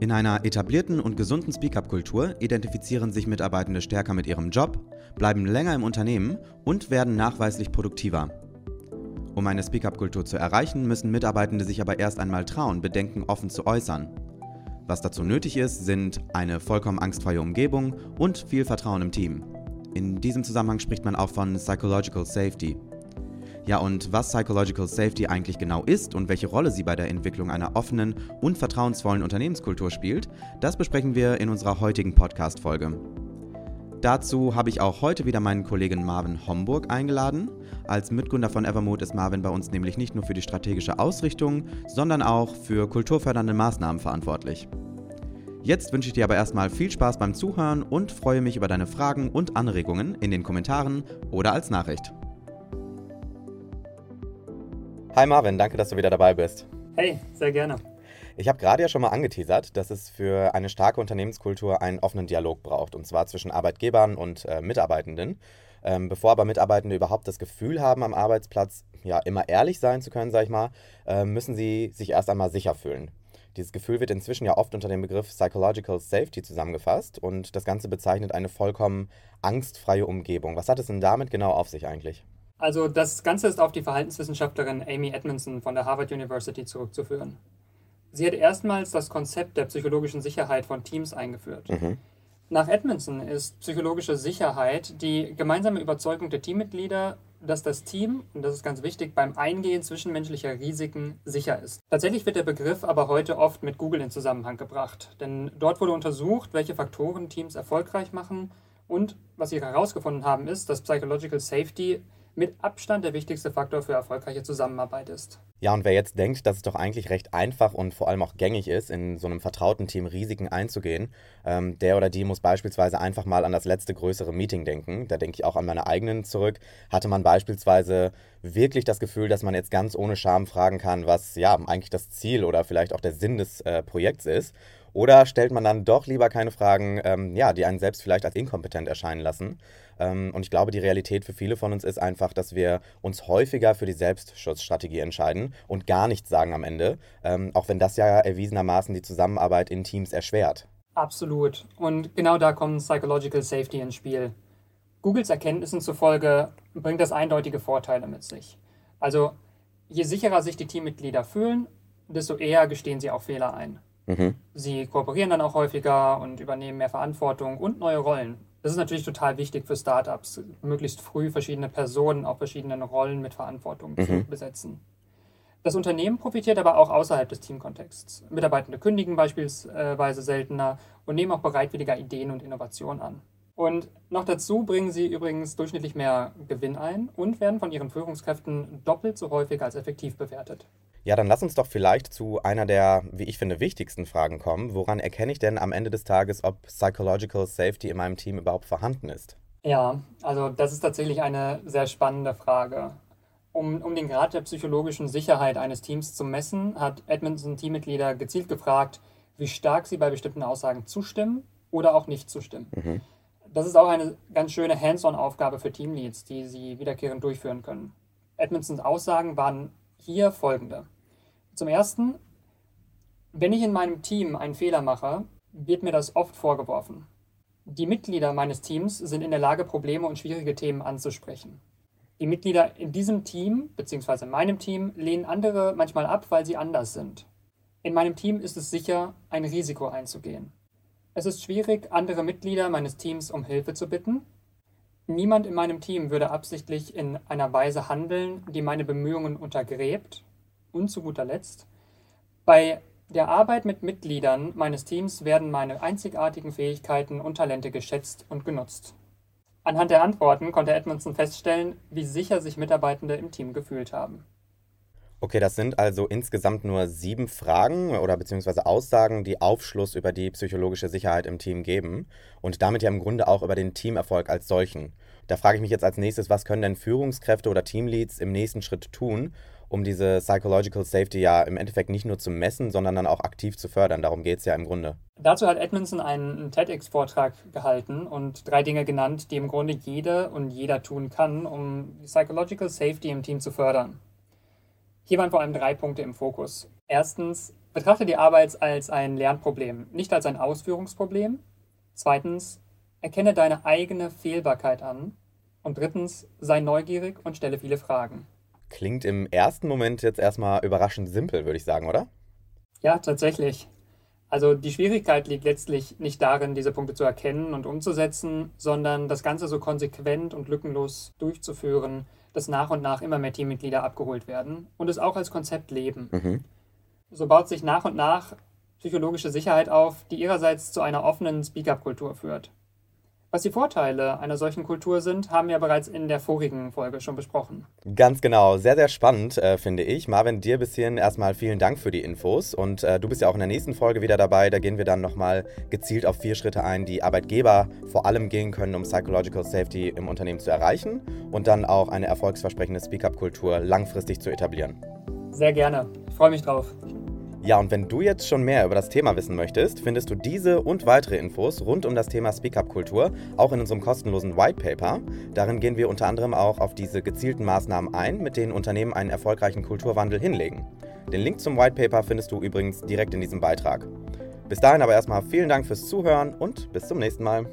In einer etablierten und gesunden Speak-up-Kultur identifizieren sich Mitarbeitende stärker mit ihrem Job, bleiben länger im Unternehmen und werden nachweislich produktiver. Um eine Speak-up-Kultur zu erreichen, müssen Mitarbeitende sich aber erst einmal trauen, Bedenken offen zu äußern. Was dazu nötig ist, sind eine vollkommen angstfreie Umgebung und viel Vertrauen im Team. In diesem Zusammenhang spricht man auch von Psychological Safety. Ja, und was Psychological Safety eigentlich genau ist und welche Rolle sie bei der Entwicklung einer offenen und vertrauensvollen Unternehmenskultur spielt, das besprechen wir in unserer heutigen Podcast-Folge. Dazu habe ich auch heute wieder meinen Kollegen Marvin Homburg eingeladen. Als Mitgründer von Evermood ist Marvin bei uns nämlich nicht nur für die strategische Ausrichtung, sondern auch für kulturfördernde Maßnahmen verantwortlich. Jetzt wünsche ich dir aber erstmal viel Spaß beim Zuhören und freue mich über deine Fragen und Anregungen in den Kommentaren oder als Nachricht. Hi Marvin, danke, dass du wieder dabei bist. Hey, sehr gerne. Ich habe gerade ja schon mal angeteasert, dass es für eine starke Unternehmenskultur einen offenen Dialog braucht, und zwar zwischen Arbeitgebern und äh, Mitarbeitenden. Ähm, bevor aber Mitarbeitende überhaupt das Gefühl haben, am Arbeitsplatz ja immer ehrlich sein zu können, sage ich mal, äh, müssen sie sich erst einmal sicher fühlen. Dieses Gefühl wird inzwischen ja oft unter dem Begriff Psychological Safety zusammengefasst und das Ganze bezeichnet eine vollkommen angstfreie Umgebung. Was hat es denn damit genau auf sich eigentlich? Also das Ganze ist auf die Verhaltenswissenschaftlerin Amy Edmondson von der Harvard University zurückzuführen. Sie hat erstmals das Konzept der psychologischen Sicherheit von Teams eingeführt. Mhm. Nach Edmondson ist psychologische Sicherheit die gemeinsame Überzeugung der Teammitglieder, dass das Team, und das ist ganz wichtig, beim Eingehen zwischenmenschlicher Risiken sicher ist. Tatsächlich wird der Begriff aber heute oft mit Google in Zusammenhang gebracht, denn dort wurde untersucht, welche Faktoren Teams erfolgreich machen und was sie herausgefunden haben ist, dass Psychological Safety mit Abstand der wichtigste Faktor für erfolgreiche Zusammenarbeit ist. Ja, und wer jetzt denkt, dass es doch eigentlich recht einfach und vor allem auch gängig ist, in so einem vertrauten Team Risiken einzugehen, ähm, der oder die muss beispielsweise einfach mal an das letzte größere Meeting denken. Da denke ich auch an meine eigenen zurück. Hatte man beispielsweise wirklich das Gefühl, dass man jetzt ganz ohne Scham fragen kann, was ja eigentlich das Ziel oder vielleicht auch der Sinn des äh, Projekts ist? Oder stellt man dann doch lieber keine Fragen, ähm, ja, die einen selbst vielleicht als inkompetent erscheinen lassen? Ähm, und ich glaube, die Realität für viele von uns ist einfach, dass wir uns häufiger für die Selbstschutzstrategie entscheiden und gar nichts sagen am Ende, ähm, auch wenn das ja erwiesenermaßen die Zusammenarbeit in Teams erschwert. Absolut. Und genau da kommt Psychological Safety ins Spiel. Googles Erkenntnissen zufolge bringt das eindeutige Vorteile mit sich. Also je sicherer sich die Teammitglieder fühlen, desto eher gestehen sie auch Fehler ein. Mhm. Sie kooperieren dann auch häufiger und übernehmen mehr Verantwortung und neue Rollen. Das ist natürlich total wichtig für Startups, möglichst früh verschiedene Personen auf verschiedenen Rollen mit Verantwortung mhm. zu besetzen. Das Unternehmen profitiert aber auch außerhalb des Teamkontexts. Mitarbeitende kündigen beispielsweise seltener und nehmen auch bereitwilliger Ideen und Innovationen an. Und noch dazu bringen sie übrigens durchschnittlich mehr Gewinn ein und werden von ihren Führungskräften doppelt so häufig als effektiv bewertet. Ja, dann lass uns doch vielleicht zu einer der, wie ich finde, wichtigsten Fragen kommen. Woran erkenne ich denn am Ende des Tages, ob Psychological Safety in meinem Team überhaupt vorhanden ist? Ja, also das ist tatsächlich eine sehr spannende Frage. Um, um den Grad der psychologischen Sicherheit eines Teams zu messen, hat Edmondson Teammitglieder gezielt gefragt, wie stark sie bei bestimmten Aussagen zustimmen oder auch nicht zustimmen. Mhm. Das ist auch eine ganz schöne Hands-on-Aufgabe für Teamleads, die sie wiederkehrend durchführen können. Edmondsons Aussagen waren hier folgende. Zum Ersten, wenn ich in meinem Team einen Fehler mache, wird mir das oft vorgeworfen. Die Mitglieder meines Teams sind in der Lage, Probleme und schwierige Themen anzusprechen. Die Mitglieder in diesem Team bzw. in meinem Team lehnen andere manchmal ab, weil sie anders sind. In meinem Team ist es sicher, ein Risiko einzugehen. Es ist schwierig, andere Mitglieder meines Teams um Hilfe zu bitten, Niemand in meinem Team würde absichtlich in einer Weise handeln, die meine Bemühungen untergräbt. Und zu guter Letzt, bei der Arbeit mit Mitgliedern meines Teams werden meine einzigartigen Fähigkeiten und Talente geschätzt und genutzt. Anhand der Antworten konnte Edmondson feststellen, wie sicher sich Mitarbeitende im Team gefühlt haben. Okay, das sind also insgesamt nur sieben Fragen oder beziehungsweise Aussagen, die Aufschluss über die psychologische Sicherheit im Team geben und damit ja im Grunde auch über den Teamerfolg als solchen. Da frage ich mich jetzt als nächstes, was können denn Führungskräfte oder Teamleads im nächsten Schritt tun, um diese Psychological Safety ja im Endeffekt nicht nur zu messen, sondern dann auch aktiv zu fördern. Darum geht es ja im Grunde. Dazu hat Edmondson einen TEDx-Vortrag gehalten und drei Dinge genannt, die im Grunde jede und jeder tun kann, um Psychological Safety im Team zu fördern. Hier waren vor allem drei Punkte im Fokus. Erstens Betrachte die Arbeit als ein Lernproblem, nicht als ein Ausführungsproblem. Zweitens, erkenne deine eigene Fehlbarkeit an. Und drittens, sei neugierig und stelle viele Fragen. Klingt im ersten Moment jetzt erstmal überraschend simpel, würde ich sagen, oder? Ja, tatsächlich. Also die Schwierigkeit liegt letztlich nicht darin, diese Punkte zu erkennen und umzusetzen, sondern das Ganze so konsequent und lückenlos durchzuführen, dass nach und nach immer mehr Teammitglieder abgeholt werden und es auch als Konzept leben. Mhm. So baut sich nach und nach psychologische Sicherheit auf, die ihrerseits zu einer offenen Speak-up-Kultur führt. Was die Vorteile einer solchen Kultur sind, haben wir bereits in der vorigen Folge schon besprochen. Ganz genau, sehr, sehr spannend, äh, finde ich. Marvin, dir bis hierhin erstmal vielen Dank für die Infos. Und äh, du bist ja auch in der nächsten Folge wieder dabei. Da gehen wir dann nochmal gezielt auf vier Schritte ein, die Arbeitgeber vor allem gehen können, um Psychological Safety im Unternehmen zu erreichen und dann auch eine erfolgsversprechende Speak-up-Kultur langfristig zu etablieren. Sehr gerne. Ich freue mich drauf. Ja, und wenn du jetzt schon mehr über das Thema wissen möchtest, findest du diese und weitere Infos rund um das Thema Speak-up-Kultur auch in unserem kostenlosen White Paper. Darin gehen wir unter anderem auch auf diese gezielten Maßnahmen ein, mit denen Unternehmen einen erfolgreichen Kulturwandel hinlegen. Den Link zum White Paper findest du übrigens direkt in diesem Beitrag. Bis dahin aber erstmal vielen Dank fürs Zuhören und bis zum nächsten Mal.